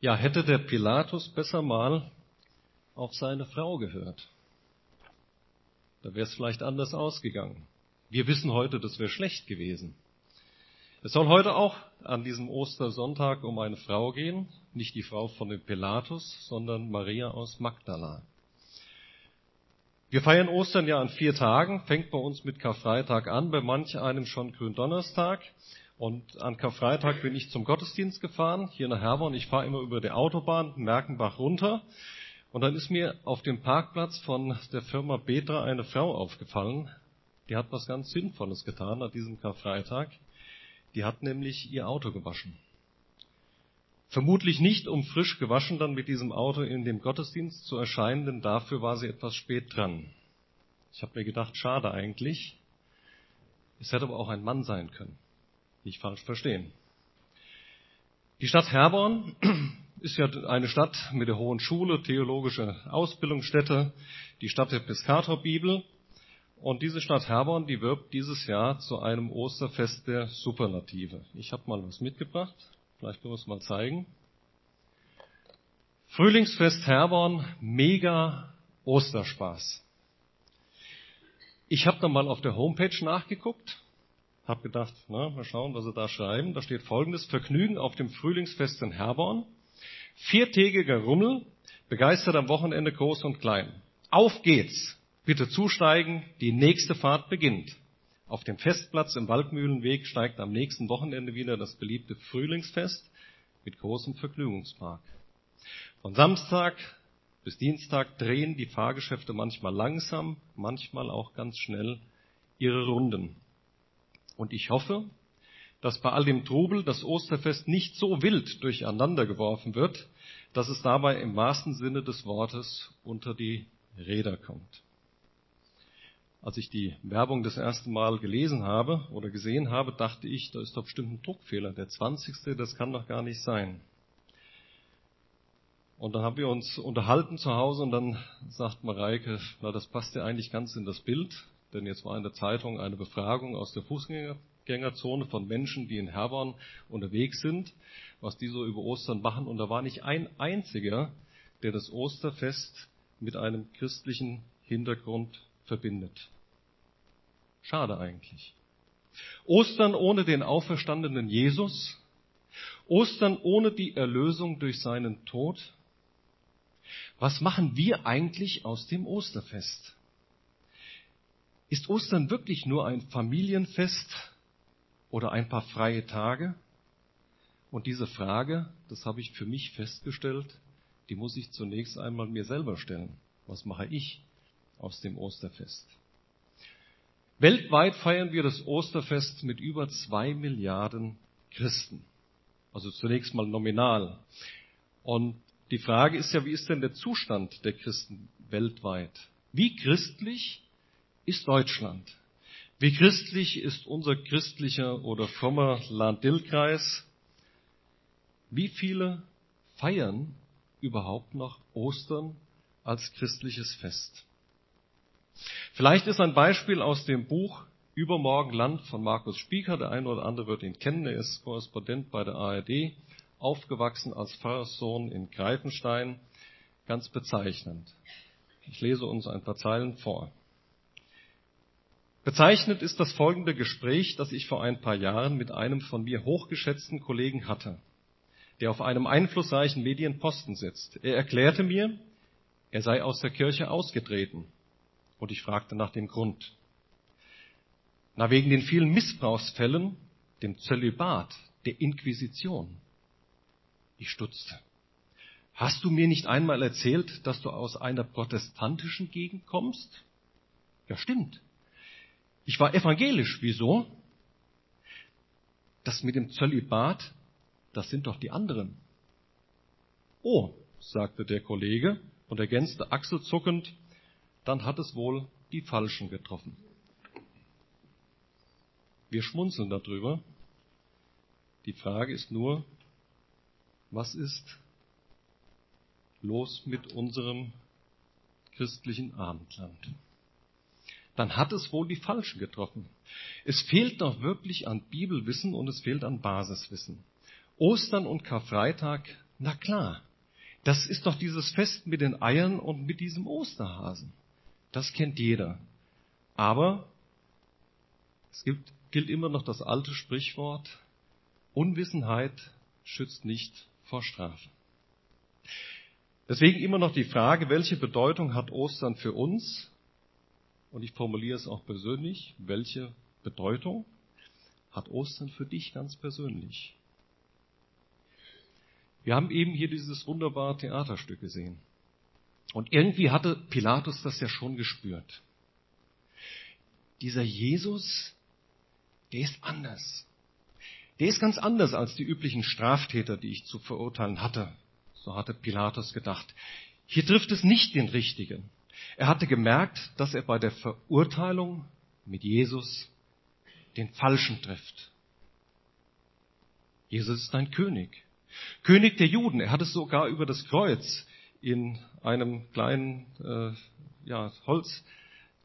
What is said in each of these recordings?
Ja, hätte der Pilatus besser mal auf seine Frau gehört. Da wäre es vielleicht anders ausgegangen. Wir wissen heute, das wäre schlecht gewesen. Es soll heute auch an diesem Ostersonntag um eine Frau gehen, nicht die Frau von dem Pilatus, sondern Maria aus Magdala. Wir feiern Ostern ja an vier Tagen, fängt bei uns mit Karfreitag an, bei manch einem schon Gründonnerstag. Und an Karfreitag bin ich zum Gottesdienst gefahren, hier nach Herborn. Ich fahre immer über die Autobahn, Merkenbach runter. Und dann ist mir auf dem Parkplatz von der Firma Betra eine Frau aufgefallen. Die hat was ganz Sinnvolles getan an diesem Karfreitag. Die hat nämlich ihr Auto gewaschen. Vermutlich nicht, um frisch gewaschen dann mit diesem Auto in dem Gottesdienst zu erscheinen, denn dafür war sie etwas spät dran. Ich habe mir gedacht, schade eigentlich. Es hätte aber auch ein Mann sein können. Nicht falsch verstehen. Die Stadt Herborn ist ja eine Stadt mit der Hohen Schule, theologische Ausbildungsstätte, die Stadt der Piscatorbibel. Und diese Stadt Herborn, die wirbt dieses Jahr zu einem Osterfest der Superlative. Ich habe mal was mitgebracht. Vielleicht können wir es mal zeigen. Frühlingsfest Herborn, mega Osterspaß. Ich habe dann mal auf der Homepage nachgeguckt hab gedacht, na, mal schauen, was sie da schreiben. Da steht folgendes, Vergnügen auf dem Frühlingsfest in Herborn. Viertägiger Rummel, begeistert am Wochenende groß und klein. Auf geht's! Bitte zusteigen, die nächste Fahrt beginnt. Auf dem Festplatz im Waldmühlenweg steigt am nächsten Wochenende wieder das beliebte Frühlingsfest mit großem Vergnügungspark. Von Samstag bis Dienstag drehen die Fahrgeschäfte manchmal langsam, manchmal auch ganz schnell ihre Runden. Und ich hoffe, dass bei all dem Trubel das Osterfest nicht so wild durcheinander geworfen wird, dass es dabei im wahrsten Sinne des Wortes unter die Räder kommt. Als ich die Werbung das erste Mal gelesen habe oder gesehen habe, dachte ich, da ist doch bestimmt ein Druckfehler. Der 20. das kann doch gar nicht sein. Und dann haben wir uns unterhalten zu Hause und dann sagt Mareike, na, das passt ja eigentlich ganz in das Bild denn jetzt war in der Zeitung eine Befragung aus der Fußgängerzone von Menschen, die in Herborn unterwegs sind, was die so über Ostern machen. Und da war nicht ein einziger, der das Osterfest mit einem christlichen Hintergrund verbindet. Schade eigentlich. Ostern ohne den auferstandenen Jesus, Ostern ohne die Erlösung durch seinen Tod. Was machen wir eigentlich aus dem Osterfest? Ist Ostern wirklich nur ein Familienfest oder ein paar freie Tage? Und diese Frage, das habe ich für mich festgestellt, die muss ich zunächst einmal mir selber stellen. Was mache ich aus dem Osterfest? Weltweit feiern wir das Osterfest mit über zwei Milliarden Christen. Also zunächst mal nominal. Und die Frage ist ja, wie ist denn der Zustand der Christen weltweit? Wie christlich ist Deutschland? Wie christlich ist unser christlicher oder frommer Land-Dill-Kreis? Wie viele feiern überhaupt noch Ostern als christliches Fest? Vielleicht ist ein Beispiel aus dem Buch Übermorgen Land von Markus Spieker, der eine oder andere wird ihn kennen, er ist Korrespondent bei der ARD, aufgewachsen als Pfarrerssohn in Greifenstein, ganz bezeichnend. Ich lese uns ein paar Zeilen vor. Bezeichnet ist das folgende Gespräch, das ich vor ein paar Jahren mit einem von mir hochgeschätzten Kollegen hatte, der auf einem einflussreichen Medienposten sitzt. Er erklärte mir, er sei aus der Kirche ausgetreten. Und ich fragte nach dem Grund. Na, wegen den vielen Missbrauchsfällen, dem Zölibat, der Inquisition. Ich stutzte. Hast du mir nicht einmal erzählt, dass du aus einer protestantischen Gegend kommst? Ja, stimmt. Ich war evangelisch. Wieso? Das mit dem Zölibat, das sind doch die anderen. Oh, sagte der Kollege und ergänzte achselzuckend, dann hat es wohl die Falschen getroffen. Wir schmunzeln darüber. Die Frage ist nur, was ist los mit unserem christlichen Abendland? Dann hat es wohl die Falschen getroffen. Es fehlt doch wirklich an Bibelwissen und es fehlt an Basiswissen. Ostern und Karfreitag Na klar, das ist doch dieses Fest mit den Eiern und mit diesem Osterhasen. Das kennt jeder. Aber es gibt, gilt immer noch das alte Sprichwort, Unwissenheit schützt nicht vor Strafe. Deswegen immer noch die Frage, welche Bedeutung hat Ostern für uns? Und ich formuliere es auch persönlich, welche Bedeutung hat Ostern für dich ganz persönlich? Wir haben eben hier dieses wunderbare Theaterstück gesehen. Und irgendwie hatte Pilatus das ja schon gespürt. Dieser Jesus, der ist anders. Der ist ganz anders als die üblichen Straftäter, die ich zu verurteilen hatte. So hatte Pilatus gedacht. Hier trifft es nicht den Richtigen. Er hatte gemerkt, dass er bei der Verurteilung mit Jesus den Falschen trifft. Jesus ist ein König. König der Juden. Er hat es sogar über das Kreuz in einem kleinen äh, ja, Holz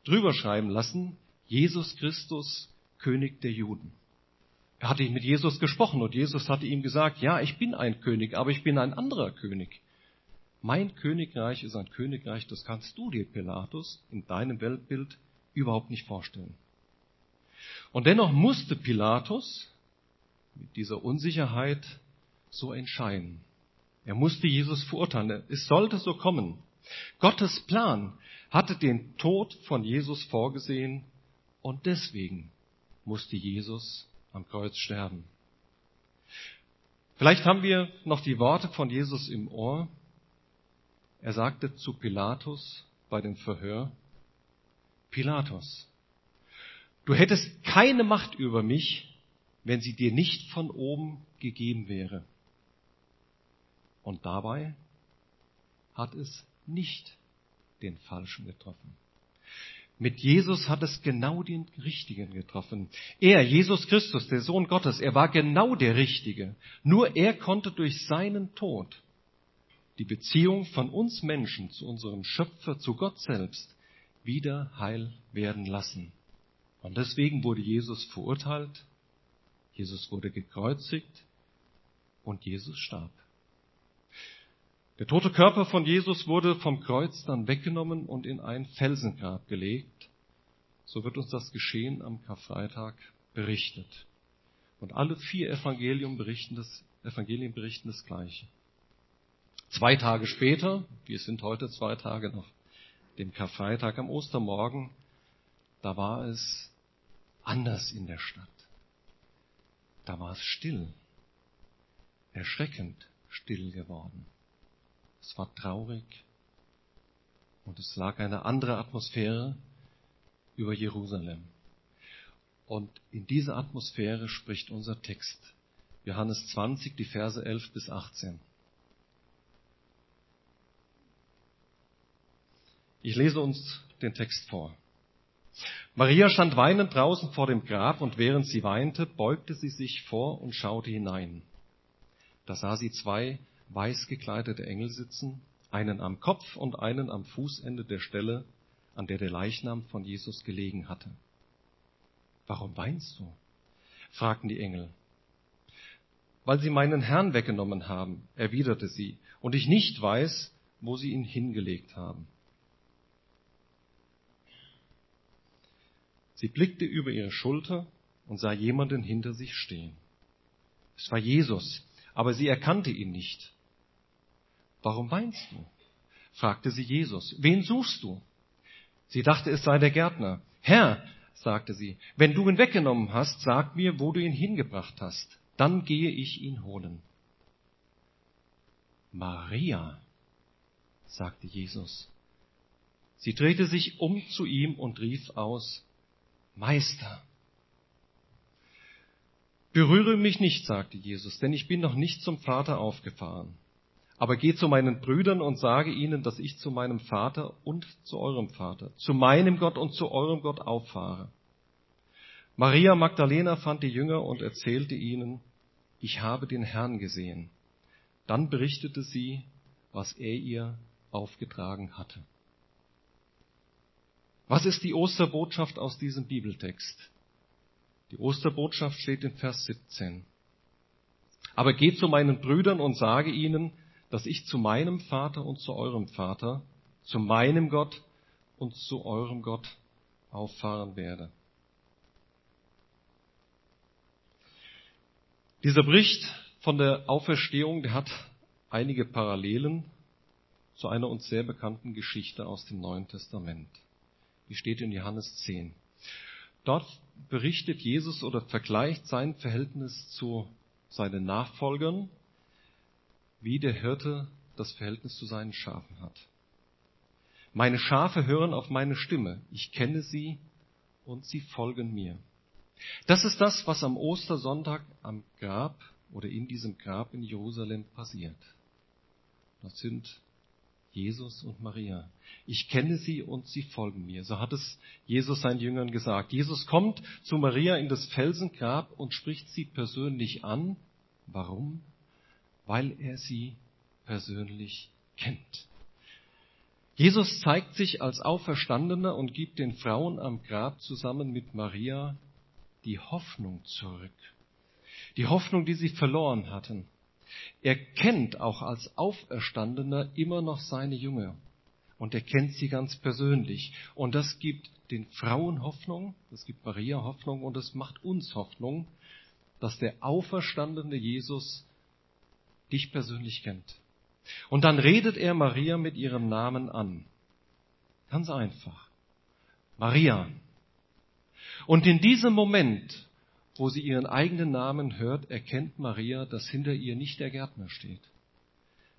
drüber schreiben lassen. Jesus Christus, König der Juden. Er hatte mit Jesus gesprochen und Jesus hatte ihm gesagt, ja, ich bin ein König, aber ich bin ein anderer König. Mein Königreich ist ein Königreich, das kannst du dir, Pilatus, in deinem Weltbild überhaupt nicht vorstellen. Und dennoch musste Pilatus mit dieser Unsicherheit so entscheiden. Er musste Jesus verurteilen. Es sollte so kommen. Gottes Plan hatte den Tod von Jesus vorgesehen und deswegen musste Jesus am Kreuz sterben. Vielleicht haben wir noch die Worte von Jesus im Ohr. Er sagte zu Pilatus bei dem Verhör, Pilatus, du hättest keine Macht über mich, wenn sie dir nicht von oben gegeben wäre. Und dabei hat es nicht den Falschen getroffen. Mit Jesus hat es genau den Richtigen getroffen. Er, Jesus Christus, der Sohn Gottes, er war genau der Richtige. Nur er konnte durch seinen Tod die Beziehung von uns Menschen zu unserem Schöpfer, zu Gott selbst, wieder heil werden lassen. Und deswegen wurde Jesus verurteilt, Jesus wurde gekreuzigt und Jesus starb. Der tote Körper von Jesus wurde vom Kreuz dann weggenommen und in ein Felsengrab gelegt. So wird uns das Geschehen am Karfreitag berichtet. Und alle vier Evangelien berichten das, Evangelien berichten das Gleiche. Zwei Tage später, wir sind heute zwei Tage nach dem Karfreitag am Ostermorgen, da war es anders in der Stadt. Da war es still, erschreckend still geworden. Es war traurig und es lag eine andere Atmosphäre über Jerusalem. Und in dieser Atmosphäre spricht unser Text. Johannes 20, die Verse 11 bis 18. Ich lese uns den Text vor. Maria stand weinend draußen vor dem Grab und während sie weinte, beugte sie sich vor und schaute hinein. Da sah sie zwei weiß gekleidete Engel sitzen, einen am Kopf und einen am Fußende der Stelle, an der der Leichnam von Jesus gelegen hatte. Warum weinst du? fragten die Engel. Weil sie meinen Herrn weggenommen haben, erwiderte sie, und ich nicht weiß, wo sie ihn hingelegt haben. Sie blickte über ihre Schulter und sah jemanden hinter sich stehen. Es war Jesus, aber sie erkannte ihn nicht. Warum weinst du? fragte sie Jesus. Wen suchst du? Sie dachte, es sei der Gärtner. Herr, sagte sie, wenn du ihn weggenommen hast, sag mir, wo du ihn hingebracht hast. Dann gehe ich ihn holen. Maria, sagte Jesus. Sie drehte sich um zu ihm und rief aus, Meister. Berühre mich nicht, sagte Jesus, denn ich bin noch nicht zum Vater aufgefahren. Aber geh zu meinen Brüdern und sage ihnen, dass ich zu meinem Vater und zu eurem Vater, zu meinem Gott und zu eurem Gott auffahre. Maria Magdalena fand die Jünger und erzählte ihnen, ich habe den Herrn gesehen. Dann berichtete sie, was er ihr aufgetragen hatte. Was ist die Osterbotschaft aus diesem Bibeltext? Die Osterbotschaft steht in Vers 17. Aber geh zu meinen Brüdern und sage ihnen, dass ich zu meinem Vater und zu eurem Vater, zu meinem Gott und zu eurem Gott auffahren werde. Dieser Bericht von der Auferstehung, der hat einige Parallelen zu einer uns sehr bekannten Geschichte aus dem Neuen Testament. Die steht in Johannes 10. Dort berichtet Jesus oder vergleicht sein Verhältnis zu seinen Nachfolgern, wie der Hirte das Verhältnis zu seinen Schafen hat. Meine Schafe hören auf meine Stimme. Ich kenne sie und sie folgen mir. Das ist das, was am Ostersonntag am Grab oder in diesem Grab in Jerusalem passiert. Das sind Jesus und Maria. Ich kenne sie und sie folgen mir. So hat es Jesus seinen Jüngern gesagt. Jesus kommt zu Maria in das Felsengrab und spricht sie persönlich an. Warum? Weil er sie persönlich kennt. Jesus zeigt sich als Auferstandener und gibt den Frauen am Grab zusammen mit Maria die Hoffnung zurück. Die Hoffnung, die sie verloren hatten. Er kennt auch als Auferstandener immer noch seine Jünger. Und er kennt sie ganz persönlich. Und das gibt den Frauen Hoffnung, das gibt Maria Hoffnung und es macht uns Hoffnung, dass der auferstandene Jesus dich persönlich kennt. Und dann redet er Maria mit ihrem Namen an. Ganz einfach. Maria. Und in diesem Moment wo sie ihren eigenen Namen hört, erkennt Maria, dass hinter ihr nicht der Gärtner steht,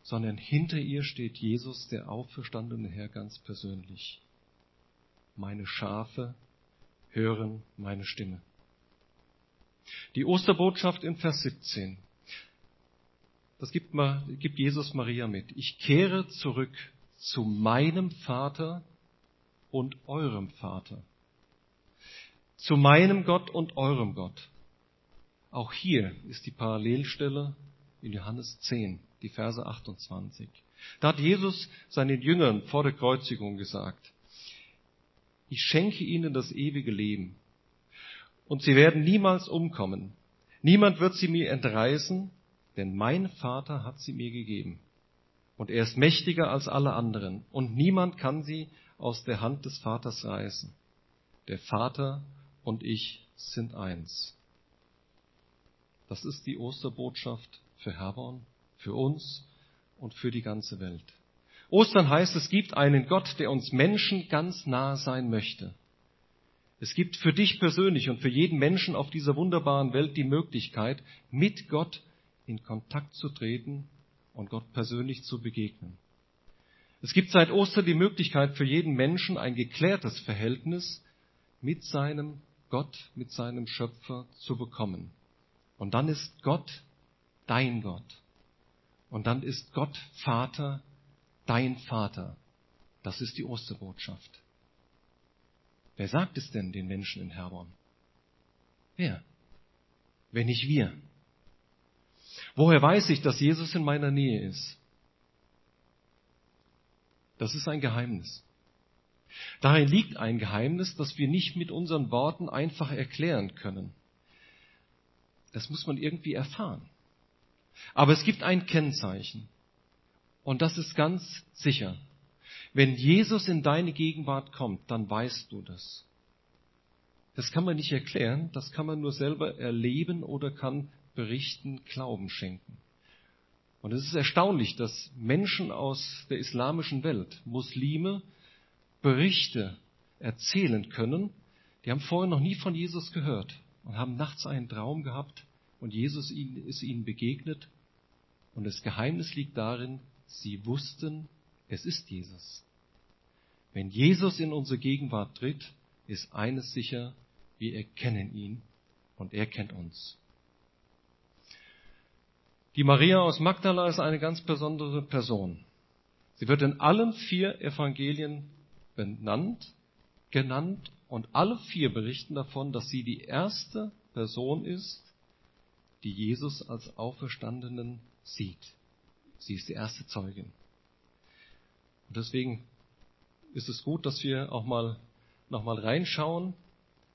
sondern hinter ihr steht Jesus, der auferstandene Herr, ganz persönlich. Meine Schafe hören meine Stimme. Die Osterbotschaft in Vers 17. Das gibt, gibt Jesus Maria mit. Ich kehre zurück zu meinem Vater und eurem Vater zu meinem Gott und eurem Gott. Auch hier ist die Parallelstelle in Johannes 10, die Verse 28. Da hat Jesus seinen Jüngern vor der Kreuzigung gesagt, ich schenke ihnen das ewige Leben und sie werden niemals umkommen. Niemand wird sie mir entreißen, denn mein Vater hat sie mir gegeben. Und er ist mächtiger als alle anderen und niemand kann sie aus der Hand des Vaters reißen. Der Vater und ich sind eins. Das ist die Osterbotschaft für Herborn, für uns und für die ganze Welt. Ostern heißt, es gibt einen Gott, der uns Menschen ganz nah sein möchte. Es gibt für dich persönlich und für jeden Menschen auf dieser wunderbaren Welt die Möglichkeit, mit Gott in Kontakt zu treten und Gott persönlich zu begegnen. Es gibt seit Ostern die Möglichkeit für jeden Menschen ein geklärtes Verhältnis mit seinem Gott mit seinem Schöpfer zu bekommen. Und dann ist Gott dein Gott. Und dann ist Gott Vater dein Vater. Das ist die Osterbotschaft. Wer sagt es denn den Menschen in Herborn? Wer? Wenn nicht wir. Woher weiß ich, dass Jesus in meiner Nähe ist? Das ist ein Geheimnis. Darin liegt ein Geheimnis, das wir nicht mit unseren Worten einfach erklären können. Das muss man irgendwie erfahren. Aber es gibt ein Kennzeichen. Und das ist ganz sicher. Wenn Jesus in deine Gegenwart kommt, dann weißt du das. Das kann man nicht erklären, das kann man nur selber erleben oder kann berichten, Glauben schenken. Und es ist erstaunlich, dass Menschen aus der islamischen Welt, Muslime, Berichte erzählen können, die haben vorher noch nie von Jesus gehört und haben nachts einen Traum gehabt und Jesus ist ihnen begegnet. Und das Geheimnis liegt darin, sie wussten, es ist Jesus. Wenn Jesus in unsere Gegenwart tritt, ist eines sicher, wir erkennen ihn und er kennt uns. Die Maria aus Magdala ist eine ganz besondere Person. Sie wird in allen vier Evangelien benannt, genannt und alle vier berichten davon, dass sie die erste Person ist, die Jesus als Auferstandenen sieht. Sie ist die erste Zeugin. Und deswegen ist es gut, dass wir auch mal nochmal reinschauen,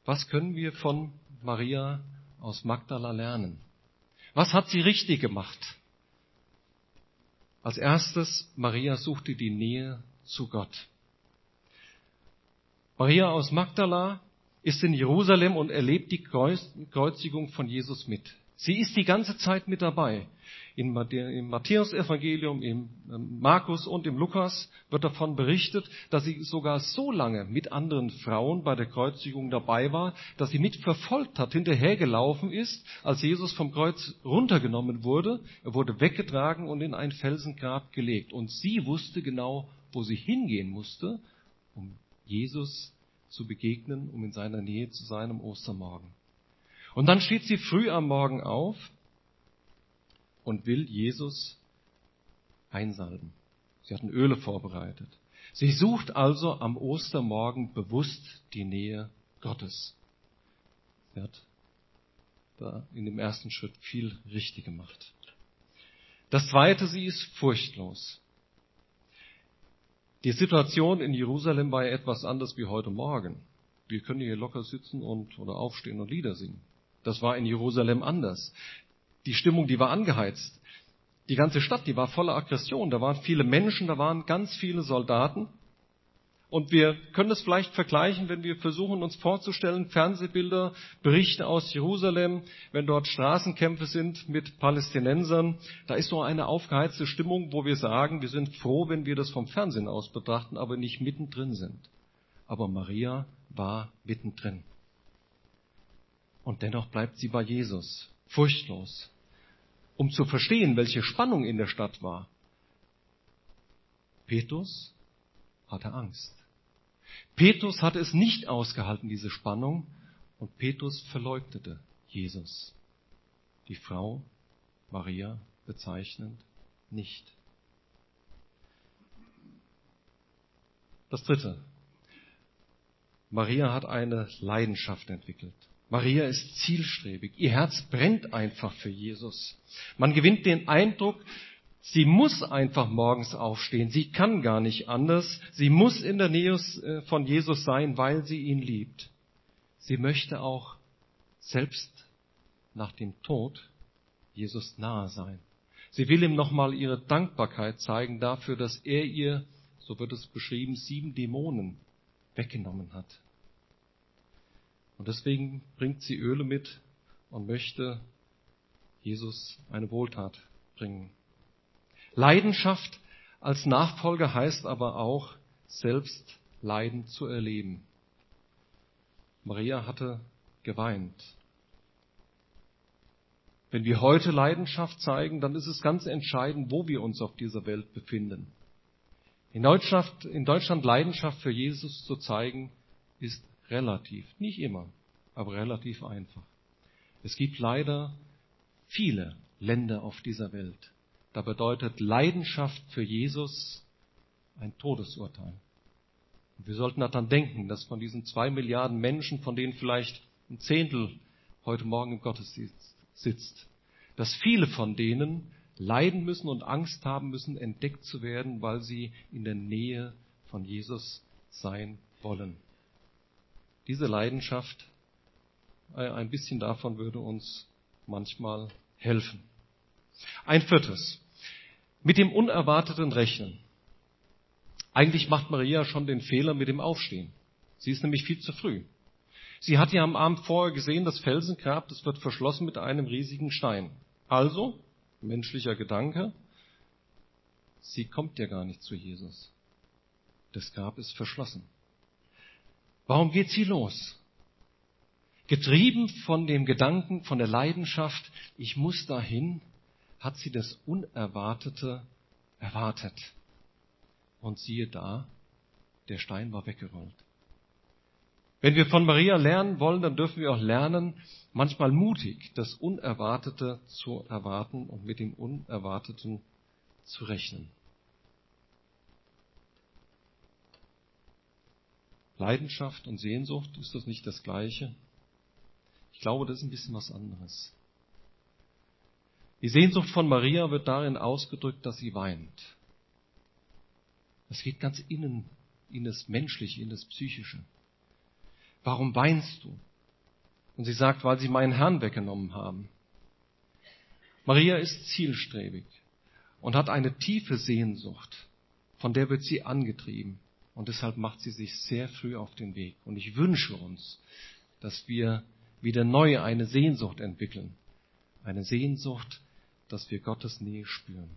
was können wir von Maria aus Magdala lernen? Was hat sie richtig gemacht? Als erstes, Maria suchte die Nähe zu Gott. Maria aus Magdala ist in Jerusalem und erlebt die Kreuzigung von Jesus mit. Sie ist die ganze Zeit mit dabei. Im Matthäus-Evangelium, im ähm, Markus und im Lukas wird davon berichtet, dass sie sogar so lange mit anderen Frauen bei der Kreuzigung dabei war, dass sie mitverfolgt hat, hinterhergelaufen ist, als Jesus vom Kreuz runtergenommen wurde. Er wurde weggetragen und in ein Felsengrab gelegt. Und sie wusste genau, wo sie hingehen musste, um Jesus zu begegnen, um in seiner Nähe zu sein am Ostermorgen. Und dann steht sie früh am Morgen auf und will Jesus einsalben. Sie hatten Öle vorbereitet. Sie sucht also am Ostermorgen bewusst die Nähe Gottes. Sie hat da in dem ersten Schritt viel richtig gemacht. Das zweite, sie ist furchtlos. Die Situation in Jerusalem war ja etwas anders wie heute Morgen. Wir können hier locker sitzen und oder aufstehen und Lieder singen. Das war in Jerusalem anders die Stimmung, die war angeheizt. Die ganze Stadt, die war voller Aggression. Da waren viele Menschen, da waren ganz viele Soldaten. Und wir können es vielleicht vergleichen, wenn wir versuchen, uns vorzustellen, Fernsehbilder, Berichte aus Jerusalem, wenn dort Straßenkämpfe sind mit Palästinensern. Da ist so eine aufgeheizte Stimmung, wo wir sagen, wir sind froh, wenn wir das vom Fernsehen aus betrachten, aber nicht mittendrin sind. Aber Maria war mittendrin. Und dennoch bleibt sie bei Jesus furchtlos, um zu verstehen, welche Spannung in der Stadt war. Petrus hatte Angst. Petrus hatte es nicht ausgehalten, diese Spannung, und Petrus verleugnete Jesus. Die Frau Maria bezeichnend nicht. Das dritte. Maria hat eine Leidenschaft entwickelt. Maria ist zielstrebig. Ihr Herz brennt einfach für Jesus. Man gewinnt den Eindruck, sie muss einfach morgens aufstehen. Sie kann gar nicht anders. Sie muss in der Nähe äh, von Jesus sein, weil sie ihn liebt. Sie möchte auch selbst nach dem Tod Jesus nahe sein. Sie will ihm nochmal ihre Dankbarkeit zeigen dafür, dass er ihr, so wird es beschrieben, sieben Dämonen weggenommen hat. Und deswegen bringt sie Öle mit und möchte Jesus eine Wohltat bringen. Leidenschaft als Nachfolger heißt aber auch, selbst Leiden zu erleben. Maria hatte geweint. Wenn wir heute Leidenschaft zeigen, dann ist es ganz entscheidend, wo wir uns auf dieser Welt befinden. In Deutschland, in Deutschland Leidenschaft für Jesus zu zeigen, ist Relativ. Nicht immer, aber relativ einfach. Es gibt leider viele Länder auf dieser Welt. Da bedeutet Leidenschaft für Jesus ein Todesurteil. Und wir sollten daran denken, dass von diesen zwei Milliarden Menschen, von denen vielleicht ein Zehntel heute Morgen im Gottesdienst sitzt, dass viele von denen leiden müssen und Angst haben müssen, entdeckt zu werden, weil sie in der Nähe von Jesus sein wollen. Diese Leidenschaft, äh, ein bisschen davon würde uns manchmal helfen. Ein viertes. Mit dem Unerwarteten rechnen. Eigentlich macht Maria schon den Fehler mit dem Aufstehen. Sie ist nämlich viel zu früh. Sie hat ja am Abend vorher gesehen, das Felsengrab, das wird verschlossen mit einem riesigen Stein. Also, menschlicher Gedanke, sie kommt ja gar nicht zu Jesus. Das Grab ist verschlossen. Warum geht sie los? Getrieben von dem Gedanken, von der Leidenschaft, ich muss dahin, hat sie das Unerwartete erwartet. Und siehe da, der Stein war weggerollt. Wenn wir von Maria lernen wollen, dann dürfen wir auch lernen, manchmal mutig das Unerwartete zu erwarten und mit dem Unerwarteten zu rechnen. Leidenschaft und Sehnsucht, ist das nicht das Gleiche? Ich glaube, das ist ein bisschen was anderes. Die Sehnsucht von Maria wird darin ausgedrückt, dass sie weint. Das geht ganz innen, in das Menschliche, in das Psychische. Warum weinst du? Und sie sagt, weil sie meinen Herrn weggenommen haben. Maria ist zielstrebig. und hat eine tiefe Sehnsucht, von der wird sie angetrieben. Und deshalb macht sie sich sehr früh auf den Weg. Und ich wünsche uns, dass wir wieder neu eine Sehnsucht entwickeln. Eine Sehnsucht, dass wir Gottes Nähe spüren.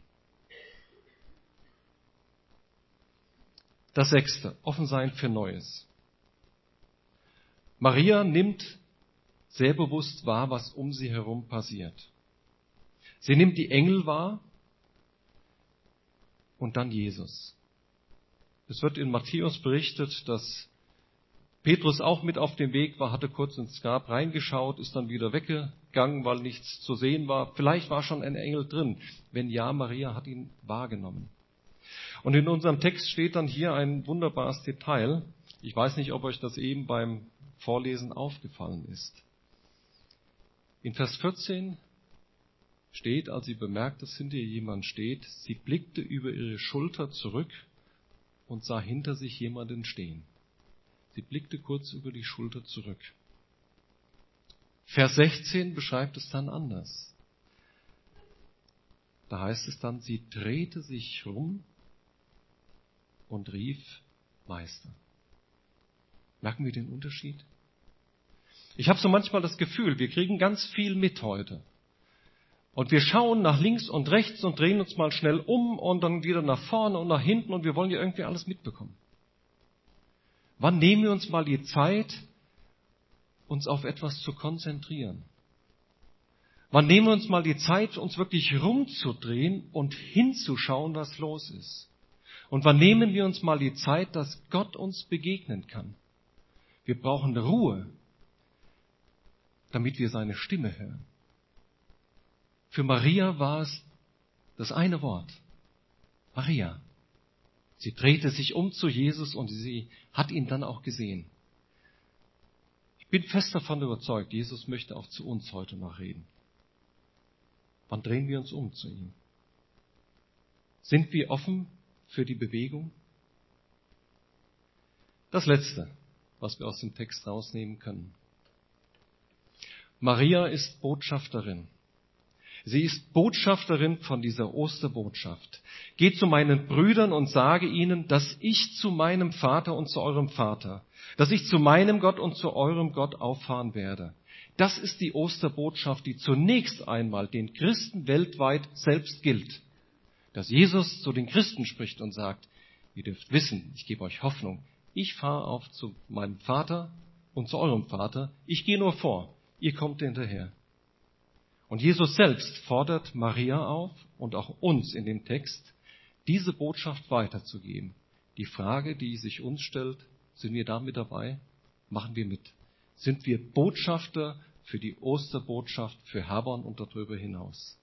Das sechste, offen sein für Neues. Maria nimmt sehr bewusst wahr, was um sie herum passiert. Sie nimmt die Engel wahr und dann Jesus. Es wird in Matthäus berichtet, dass Petrus auch mit auf dem Weg war, hatte kurz ins Grab reingeschaut, ist dann wieder weggegangen, weil nichts zu sehen war. Vielleicht war schon ein Engel drin. Wenn ja, Maria hat ihn wahrgenommen. Und in unserem Text steht dann hier ein wunderbares Detail. Ich weiß nicht, ob euch das eben beim Vorlesen aufgefallen ist. In Vers 14 steht, als sie bemerkt, dass hinter ihr jemand steht, sie blickte über ihre Schulter zurück und sah hinter sich jemanden stehen. Sie blickte kurz über die Schulter zurück. Vers 16 beschreibt es dann anders. Da heißt es dann, sie drehte sich rum und rief Meister. Merken wir den Unterschied? Ich habe so manchmal das Gefühl, wir kriegen ganz viel mit heute. Und wir schauen nach links und rechts und drehen uns mal schnell um und dann wieder nach vorne und nach hinten und wir wollen ja irgendwie alles mitbekommen. Wann nehmen wir uns mal die Zeit, uns auf etwas zu konzentrieren? Wann nehmen wir uns mal die Zeit, uns wirklich rumzudrehen und hinzuschauen, was los ist? Und wann nehmen wir uns mal die Zeit, dass Gott uns begegnen kann? Wir brauchen Ruhe, damit wir seine Stimme hören. Für Maria war es das eine Wort. Maria. Sie drehte sich um zu Jesus und sie hat ihn dann auch gesehen. Ich bin fest davon überzeugt, Jesus möchte auch zu uns heute noch reden. Wann drehen wir uns um zu ihm? Sind wir offen für die Bewegung? Das Letzte, was wir aus dem Text rausnehmen können. Maria ist Botschafterin. Sie ist Botschafterin von dieser Osterbotschaft. Geht zu meinen Brüdern und sage ihnen, dass ich zu meinem Vater und zu eurem Vater, dass ich zu meinem Gott und zu eurem Gott auffahren werde. Das ist die Osterbotschaft, die zunächst einmal den Christen weltweit selbst gilt. Dass Jesus zu den Christen spricht und sagt, ihr dürft wissen, ich gebe euch Hoffnung. Ich fahre auf zu meinem Vater und zu eurem Vater. Ich gehe nur vor. Ihr kommt hinterher. Und Jesus selbst fordert Maria auf und auch uns in dem Text, diese Botschaft weiterzugeben. Die Frage, die sich uns stellt, sind wir da mit dabei? Machen wir mit? Sind wir Botschafter für die Osterbotschaft für Herborn und darüber hinaus?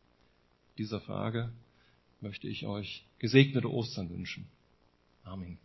Dieser Frage möchte ich euch gesegnete Ostern wünschen. Amen.